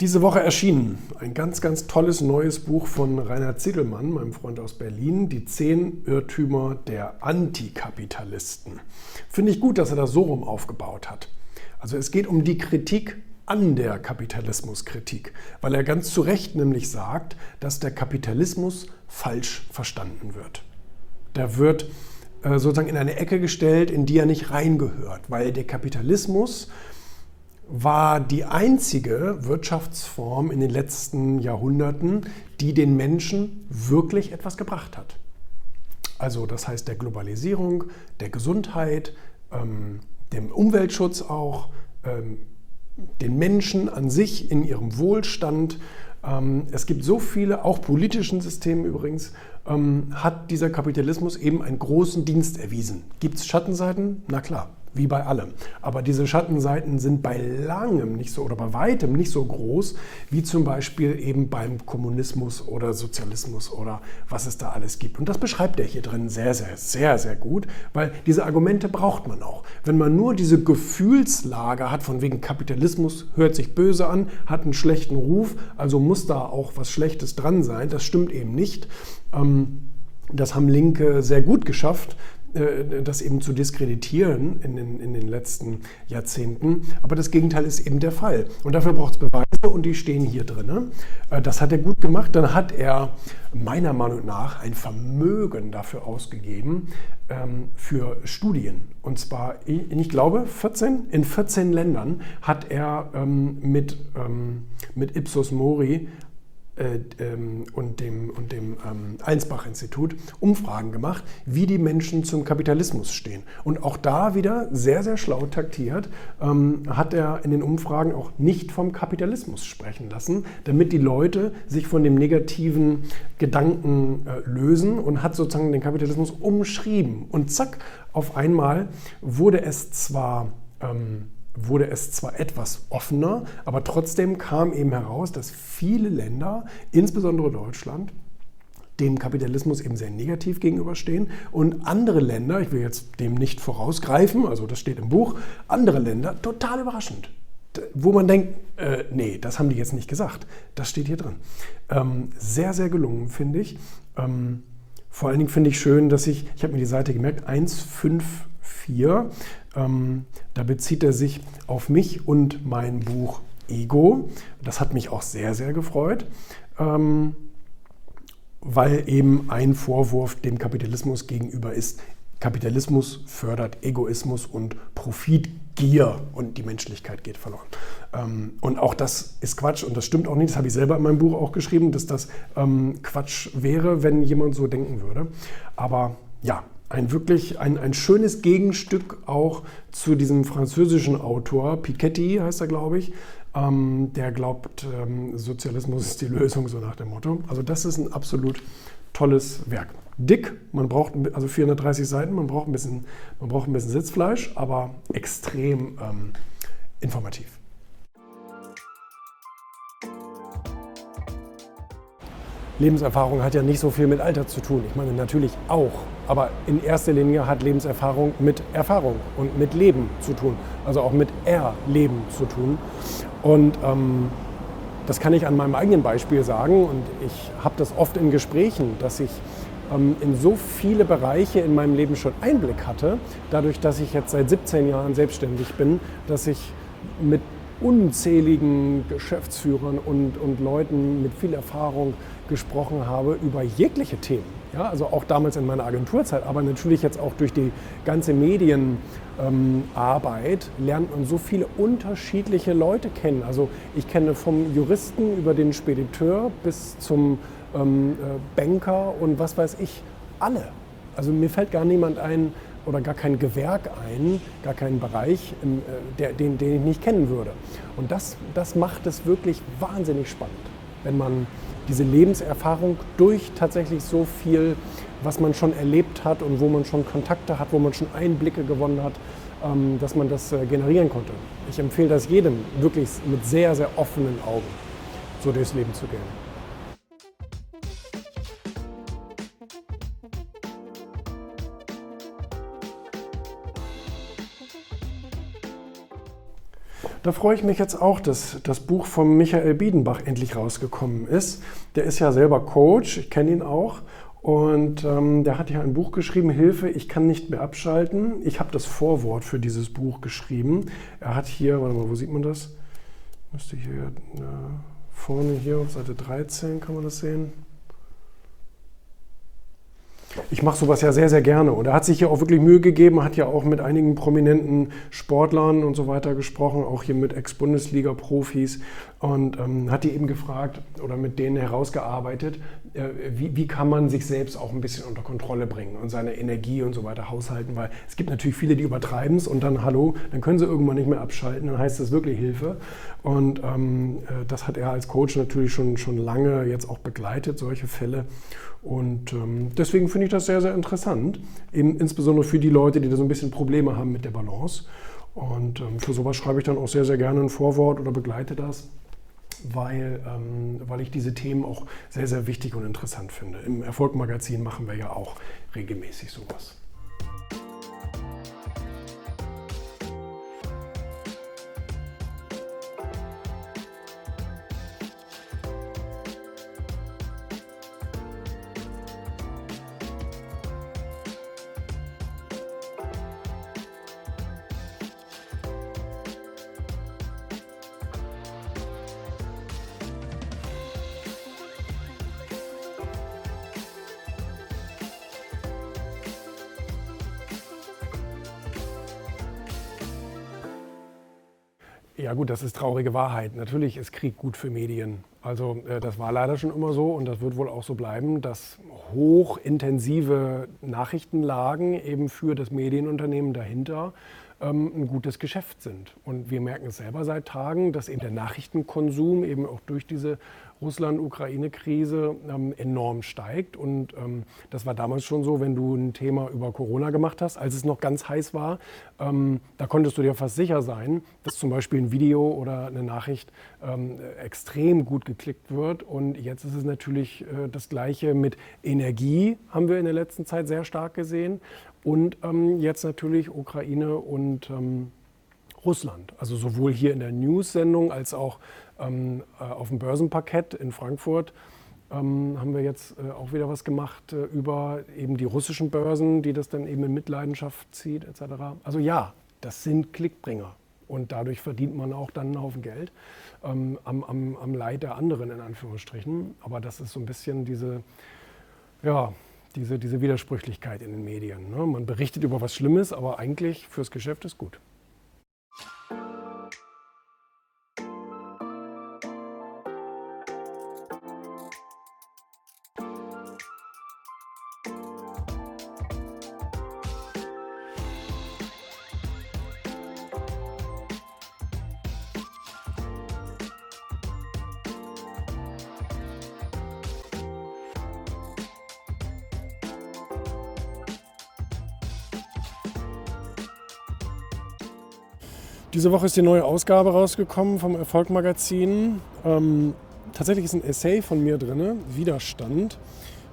Diese Woche erschienen ein ganz, ganz tolles neues Buch von Reinhard Ziedelmann, meinem Freund aus Berlin, Die zehn Irrtümer der Antikapitalisten. Finde ich gut, dass er das so rum aufgebaut hat. Also es geht um die Kritik an der Kapitalismuskritik, weil er ganz zu Recht nämlich sagt, dass der Kapitalismus falsch verstanden wird. Der wird äh, sozusagen in eine Ecke gestellt, in die er nicht reingehört, weil der Kapitalismus war die einzige Wirtschaftsform in den letzten Jahrhunderten, die den Menschen wirklich etwas gebracht hat. Also das heißt der Globalisierung, der Gesundheit, ähm, dem Umweltschutz auch, ähm, den Menschen an sich in ihrem Wohlstand. Ähm, es gibt so viele, auch politischen Systemen übrigens, ähm, hat dieser Kapitalismus eben einen großen Dienst erwiesen. Gibt es Schattenseiten? Na klar wie bei allem. Aber diese Schattenseiten sind bei langem nicht so oder bei weitem nicht so groß wie zum Beispiel eben beim Kommunismus oder Sozialismus oder was es da alles gibt. Und das beschreibt er hier drin sehr, sehr, sehr, sehr gut, weil diese Argumente braucht man auch. Wenn man nur diese Gefühlslage hat, von wegen Kapitalismus hört sich böse an, hat einen schlechten Ruf, also muss da auch was Schlechtes dran sein, das stimmt eben nicht. Ähm, das haben Linke sehr gut geschafft, das eben zu diskreditieren in den, in den letzten Jahrzehnten. Aber das Gegenteil ist eben der Fall. Und dafür braucht es Beweise und die stehen hier drin. Äh, das hat er gut gemacht. Dann hat er meiner Meinung nach ein Vermögen dafür ausgegeben ähm, für Studien. Und zwar, ich glaube, 14, in 14 Ländern hat er ähm, mit, ähm, mit Ipsos Mori äh, und dem, und dem ähm, Einsbach-Institut Umfragen gemacht, wie die Menschen zum Kapitalismus stehen. Und auch da wieder sehr, sehr schlau taktiert, ähm, hat er in den Umfragen auch nicht vom Kapitalismus sprechen lassen, damit die Leute sich von dem negativen Gedanken äh, lösen und hat sozusagen den Kapitalismus umschrieben. Und zack, auf einmal wurde es zwar ähm, wurde es zwar etwas offener, aber trotzdem kam eben heraus, dass viele Länder, insbesondere Deutschland, dem Kapitalismus eben sehr negativ gegenüberstehen und andere Länder, ich will jetzt dem nicht vorausgreifen, also das steht im Buch, andere Länder total überraschend. Wo man denkt, äh, nee, das haben die jetzt nicht gesagt. Das steht hier drin. Ähm, sehr, sehr gelungen, finde ich. Ähm, vor allen Dingen finde ich schön, dass ich, ich habe mir die Seite gemerkt, 154, ähm, da bezieht er sich auf mich und mein Buch Ego. Das hat mich auch sehr, sehr gefreut, ähm, weil eben ein Vorwurf dem Kapitalismus gegenüber ist, Kapitalismus fördert Egoismus und Profitgier und die Menschlichkeit geht verloren. Ähm, und auch das ist Quatsch und das stimmt auch nicht. Das habe ich selber in meinem Buch auch geschrieben, dass das ähm, Quatsch wäre, wenn jemand so denken würde. Aber ja, ein wirklich ein, ein schönes Gegenstück auch zu diesem französischen Autor, Piketty heißt er, glaube ich, ähm, der glaubt, ähm, Sozialismus ist die Lösung, so nach dem Motto. Also das ist ein absolut tolles Werk. Dick, man braucht also 430 Seiten, man braucht ein bisschen, man braucht ein bisschen Sitzfleisch, aber extrem ähm, informativ. Lebenserfahrung hat ja nicht so viel mit Alter zu tun. Ich meine natürlich auch, aber in erster Linie hat Lebenserfahrung mit Erfahrung und mit Leben zu tun, also auch mit Erleben zu tun. Und ähm, das kann ich an meinem eigenen Beispiel sagen und ich habe das oft in Gesprächen, dass ich ähm, in so viele Bereiche in meinem Leben schon Einblick hatte, dadurch, dass ich jetzt seit 17 Jahren selbstständig bin, dass ich mit unzähligen Geschäftsführern und, und Leuten mit viel Erfahrung gesprochen habe über jegliche Themen. Ja, also auch damals in meiner Agenturzeit, aber natürlich jetzt auch durch die ganze Medienarbeit ähm, lernt man so viele unterschiedliche Leute kennen. Also ich kenne vom Juristen über den Spediteur bis zum ähm, äh, Banker und was weiß ich, alle. Also mir fällt gar niemand ein, oder gar kein Gewerk ein, gar keinen Bereich, äh, der, den, den ich nicht kennen würde. Und das, das macht es wirklich wahnsinnig spannend, wenn man diese Lebenserfahrung durch tatsächlich so viel, was man schon erlebt hat und wo man schon Kontakte hat, wo man schon Einblicke gewonnen hat, ähm, dass man das äh, generieren konnte. Ich empfehle das jedem, wirklich mit sehr, sehr offenen Augen so durchs Leben zu gehen. Da freue ich mich jetzt auch, dass das Buch von Michael Biedenbach endlich rausgekommen ist. Der ist ja selber Coach, ich kenne ihn auch. Und ähm, der hat ja ein Buch geschrieben, Hilfe, ich kann nicht mehr abschalten. Ich habe das Vorwort für dieses Buch geschrieben. Er hat hier, warte mal, wo sieht man das? Müsste hier na, vorne hier auf Seite 13, kann man das sehen? Ich mache sowas ja sehr, sehr gerne. Und er hat sich hier auch wirklich Mühe gegeben, hat ja auch mit einigen prominenten Sportlern und so weiter gesprochen, auch hier mit Ex-Bundesliga-Profis und ähm, hat die eben gefragt oder mit denen herausgearbeitet, äh, wie, wie, kann man sich selbst auch ein bisschen unter Kontrolle bringen und seine Energie und so weiter haushalten, weil es gibt natürlich viele, die übertreiben es und dann, hallo, dann können sie irgendwann nicht mehr abschalten, dann heißt das wirklich Hilfe. Und ähm, äh, das hat er als Coach natürlich schon, schon lange jetzt auch begleitet, solche Fälle. Und ähm, deswegen finde ich das sehr, sehr interessant, eben insbesondere für die Leute, die da so ein bisschen Probleme haben mit der Balance. Und ähm, für sowas schreibe ich dann auch sehr, sehr gerne ein Vorwort oder begleite das weil, ähm, weil ich diese Themen auch sehr, sehr wichtig und interessant finde. Im Erfolgmagazin machen wir ja auch regelmäßig sowas. Ja gut, das ist traurige Wahrheit. Natürlich ist Krieg gut für Medien. Also äh, das war leider schon immer so und das wird wohl auch so bleiben, dass hochintensive Nachrichtenlagen eben für das Medienunternehmen dahinter ähm, ein gutes Geschäft sind. Und wir merken es selber seit Tagen, dass eben der Nachrichtenkonsum eben auch durch diese Russland-Ukraine-Krise ähm, enorm steigt. Und ähm, das war damals schon so, wenn du ein Thema über Corona gemacht hast, als es noch ganz heiß war, ähm, da konntest du dir fast sicher sein, dass zum Beispiel ein Video oder eine Nachricht ähm, extrem gut geklickt wird. Und jetzt ist es natürlich äh, das Gleiche mit Energie, haben wir in der letzten Zeit sehr stark gesehen. Und ähm, jetzt natürlich Ukraine und ähm, Russland. Also sowohl hier in der News-Sendung als auch ähm, äh, auf dem Börsenparkett in Frankfurt ähm, haben wir jetzt äh, auch wieder was gemacht äh, über eben die russischen Börsen, die das dann eben in Mitleidenschaft zieht etc. Also ja, das sind Klickbringer und dadurch verdient man auch dann einen Haufen Geld ähm, am, am, am Leid der anderen in Anführungsstrichen. Aber das ist so ein bisschen diese, ja, diese, diese Widersprüchlichkeit in den Medien. Ne? Man berichtet über was Schlimmes, aber eigentlich fürs Geschäft ist gut. Diese Woche ist die neue Ausgabe rausgekommen vom Erfolg-Magazin. Ähm, tatsächlich ist ein Essay von mir drin, Widerstand,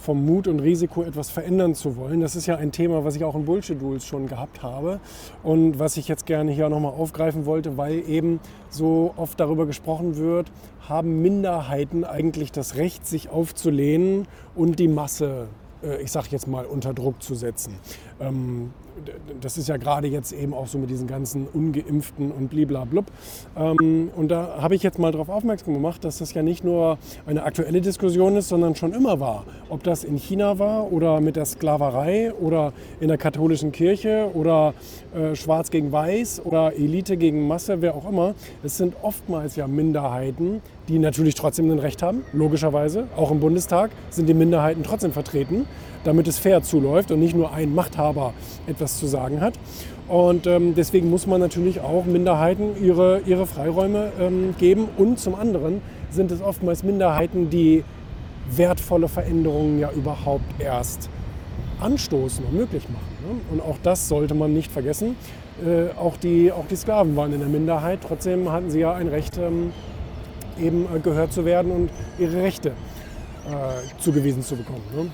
vom Mut und Risiko etwas verändern zu wollen. Das ist ja ein Thema, was ich auch in Bullshit-Duels schon gehabt habe und was ich jetzt gerne hier nochmal aufgreifen wollte, weil eben so oft darüber gesprochen wird, haben Minderheiten eigentlich das Recht, sich aufzulehnen und die Masse ich sage jetzt mal, unter Druck zu setzen. Ähm, das ist ja gerade jetzt eben auch so mit diesen ganzen Ungeimpften und bliblablub. Ähm, und da habe ich jetzt mal darauf aufmerksam gemacht, dass das ja nicht nur eine aktuelle Diskussion ist, sondern schon immer war. Ob das in China war oder mit der Sklaverei oder in der katholischen Kirche oder äh, Schwarz gegen Weiß oder Elite gegen Masse, wer auch immer. Es sind oftmals ja Minderheiten, die natürlich trotzdem ein Recht haben, logischerweise. Auch im Bundestag sind die Minderheiten trotzdem vertreten damit es fair zuläuft und nicht nur ein Machthaber etwas zu sagen hat. Und ähm, deswegen muss man natürlich auch Minderheiten ihre, ihre Freiräume ähm, geben. Und zum anderen sind es oftmals Minderheiten, die wertvolle Veränderungen ja überhaupt erst anstoßen und möglich machen. Ne? Und auch das sollte man nicht vergessen. Äh, auch, die, auch die Sklaven waren in der Minderheit. Trotzdem hatten sie ja ein Recht, ähm, eben äh, gehört zu werden und ihre Rechte äh, zugewiesen zu bekommen. Ne?